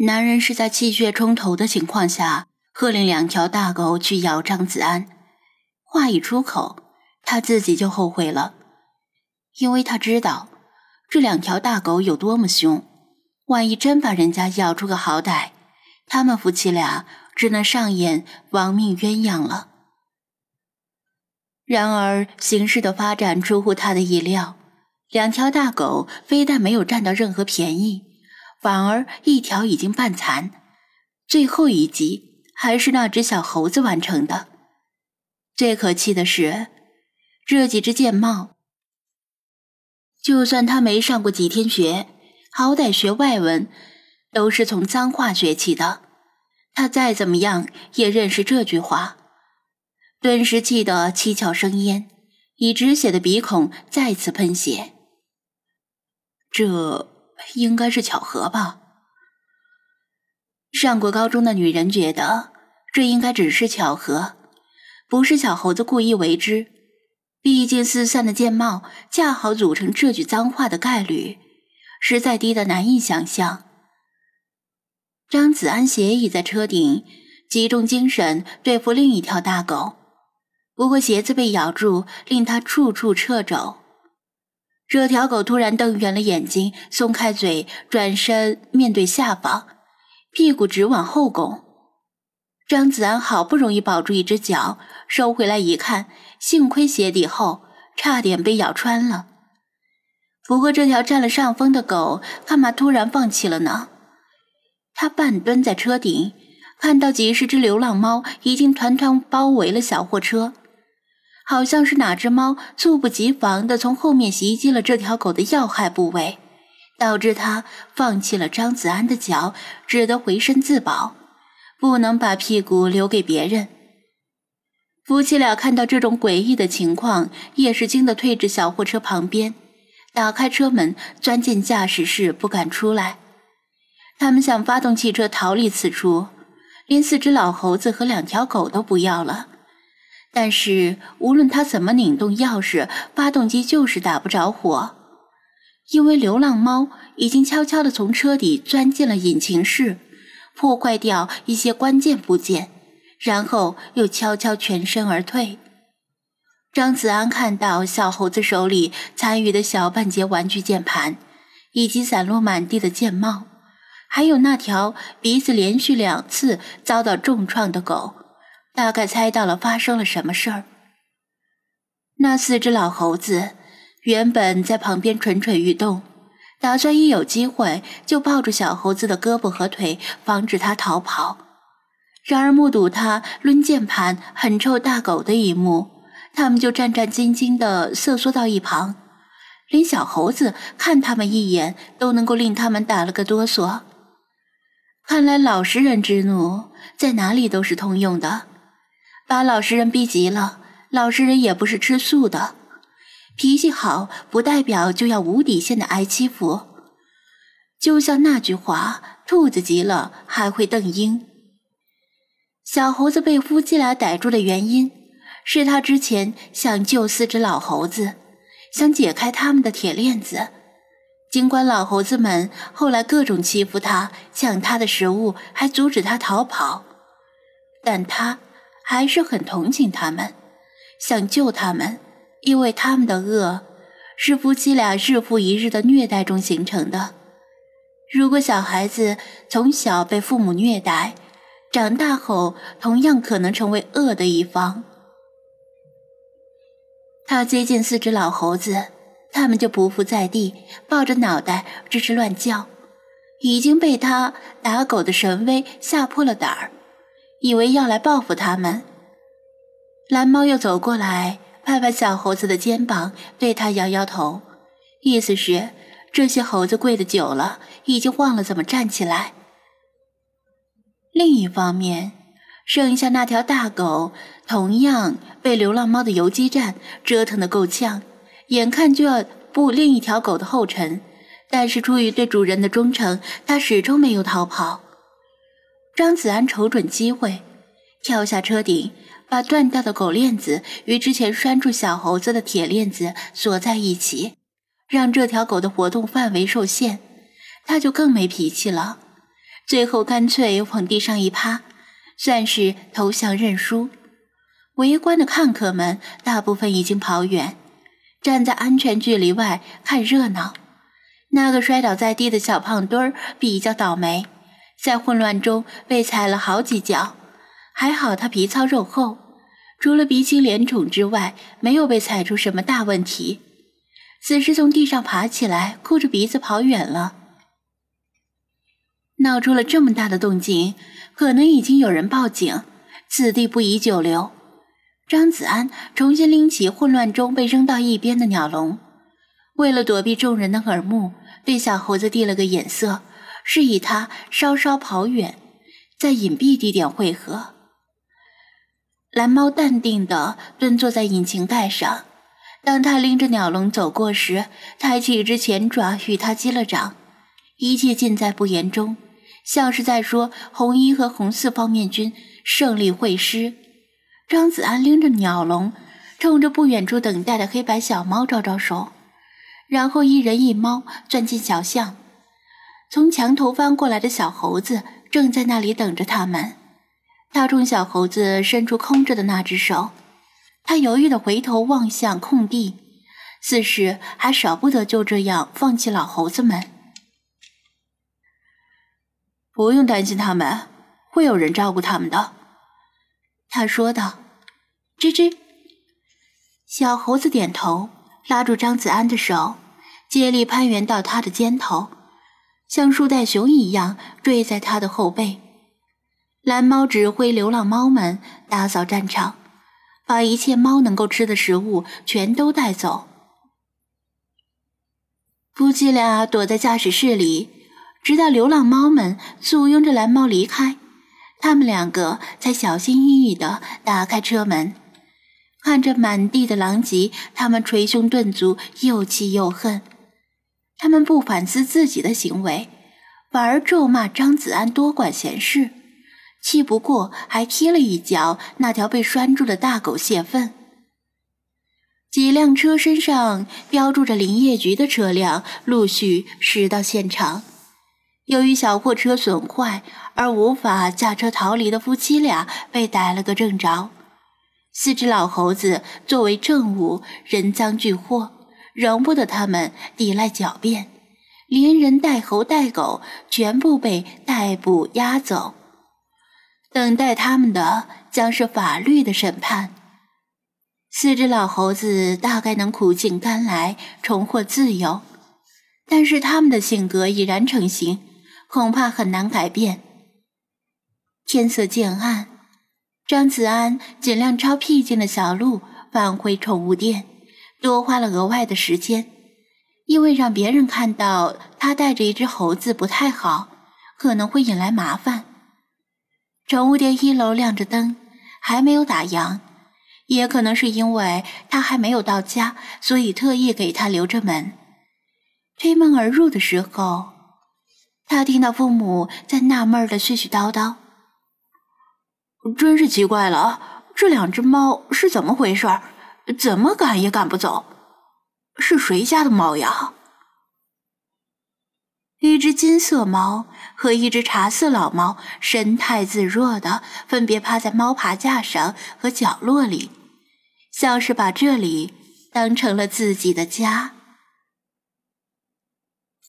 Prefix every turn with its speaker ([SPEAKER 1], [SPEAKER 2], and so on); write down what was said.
[SPEAKER 1] 男人是在气血冲头的情况下，喝令两条大狗去咬张子安。话一出口，他自己就后悔了，因为他知道这两条大狗有多么凶，万一真把人家咬出个好歹，他们夫妻俩只能上演亡命鸳鸯了。然而，形势的发展出乎他的意料，两条大狗非但没有占到任何便宜。反而一条已经半残，最后一集还是那只小猴子完成的。最可气的是，这几只剑帽，就算他没上过几天学，好歹学外文，都是从脏话学起的。他再怎么样也认识这句话，顿时气得七窍生烟，以止血的鼻孔再次喷血。这。应该是巧合吧。上过高中的女人觉得这应该只是巧合，不是小猴子故意为之。毕竟四散的键帽恰好组成这句脏话的概率，实在低得难以想象。张子安斜倚在车顶，集中精神对付另一条大狗，不过鞋子被咬住，令他处处掣肘。这条狗突然瞪圆了眼睛，松开嘴，转身面对下方，屁股直往后拱。张子安好不容易保住一只脚，收回来一看，幸亏鞋底厚，差点被咬穿了。不过这条占了上风的狗，干嘛突然放弃了呢？他半蹲在车顶，看到几十只流浪猫已经团团包围了小货车。好像是哪只猫猝不及防地从后面袭击了这条狗的要害部位，导致它放弃了张子安的脚，只得回身自保，不能把屁股留给别人。夫妻俩看到这种诡异的情况，也是惊得退至小货车旁边，打开车门，钻进驾驶室，不敢出来。他们想发动汽车逃离此处，连四只老猴子和两条狗都不要了。但是无论他怎么拧动钥匙，发动机就是打不着火，因为流浪猫已经悄悄地从车底钻进了引擎室，破坏掉一些关键部件，然后又悄悄全身而退。张子安看到小猴子手里残余的小半截玩具键盘，以及散落满地的键帽，还有那条鼻子连续两次遭到重创的狗。大概猜到了发生了什么事儿。那四只老猴子原本在旁边蠢蠢欲动，打算一有机会就抱住小猴子的胳膊和腿，防止他逃跑。然而目睹他抡键盘狠臭大狗的一幕，他们就战战兢兢地瑟缩到一旁，连小猴子看他们一眼都能够令他们打了个哆嗦。看来老实人之怒在哪里都是通用的。把老实人逼急了，老实人也不是吃素的。脾气好不代表就要无底线的挨欺负。就像那句话：“兔子急了还会瞪鹰。”小猴子被夫妻俩逮住的原因，是他之前想救四只老猴子，想解开他们的铁链子。尽管老猴子们后来各种欺负他、抢他的食物，还阻止他逃跑，但他。还是很同情他们，想救他们，因为他们的恶是夫妻俩日复一日的虐待中形成的。如果小孩子从小被父母虐待，长大后同样可能成为恶的一方。他接近四只老猴子，他们就匍匐在地，抱着脑袋吱吱乱叫，已经被他打狗的神威吓破了胆儿。以为要来报复他们，蓝猫又走过来，拍拍小猴子的肩膀，对他摇摇头，意思是这些猴子跪的久了，已经忘了怎么站起来。另一方面，剩下那条大狗同样被流浪猫的游击战折腾得够呛，眼看就要步另一条狗的后尘，但是出于对主人的忠诚，它始终没有逃跑。张子安瞅准机会，跳下车顶，把断掉的狗链子与之前拴住小猴子的铁链子锁在一起，让这条狗的活动范围受限。他就更没脾气了，最后干脆往地上一趴，算是投降认输。围观的看客们大部分已经跑远，站在安全距离外看热闹。那个摔倒在地的小胖墩儿比较倒霉，在混乱中被踩了好几脚，还好他皮糙肉厚，除了鼻青脸肿之外，没有被踩出什么大问题。此时从地上爬起来，哭着鼻子跑远了。闹出了这么大的动静，可能已经有人报警，此地不宜久留。张子安重新拎起混乱中被扔到一边的鸟笼，为了躲避众人的耳目，对小猴子递了个眼色，示意他稍稍跑远，在隐蔽地点汇合。蓝猫淡定地蹲坐在引擎盖上，当他拎着鸟笼走过时，抬起一只前爪与他击了掌，一切尽在不言中。像是在说红一和红四方面军胜利会师。张子安拎着鸟笼，冲着不远处等待的黑白小猫招招手，然后一人一猫钻进小巷。从墙头翻过来的小猴子正在那里等着他们。他冲小猴子伸出空着的那只手，他犹豫的回头望向空地，似是还舍不得就这样放弃老猴子们。
[SPEAKER 2] 不用担心，他们会有人照顾他们的。”
[SPEAKER 1] 他说道。吱吱，小猴子点头，拉住张子安的手，接力攀援到他的肩头，像树袋熊一样坠在他的后背。蓝猫指挥流浪猫们打扫战场，把一切猫能够吃的食物全都带走。夫妻俩躲在驾驶室里。直到流浪猫们簇拥着蓝猫离开，他们两个才小心翼翼地打开车门。看着满地的狼藉，他们捶胸顿足，又气又恨。他们不反思自己的行为，反而咒骂张子安多管闲事。气不过，还踢了一脚那条被拴住的大狗泄愤。几辆车身上标注着林业局的车辆陆续驶到现场。由于小货车损坏而无法驾车逃离的夫妻俩被逮了个正着。四只老猴子作为证物，人赃俱获，容不得他们抵赖狡辩，连人带猴带狗全部被逮捕押走。等待他们的将是法律的审判。四只老猴子大概能苦尽甘来，重获自由，但是他们的性格已然成型。恐怕很难改变。天色渐暗，张子安尽量抄僻静的小路返回宠物店，多花了额外的时间，因为让别人看到他带着一只猴子不太好，可能会引来麻烦。宠物店一楼亮着灯，还没有打烊，也可能是因为他还没有到家，所以特意给他留着门。推门而入的时候。他听到父母在纳闷的絮絮叨叨，
[SPEAKER 2] 真是奇怪了，这两只猫是怎么回事？怎么赶也赶不走？是谁家的猫呀？
[SPEAKER 1] 一只金色猫和一只茶色老猫神态自若的分别趴在猫爬架上和角落里，像是把这里当成了自己的家。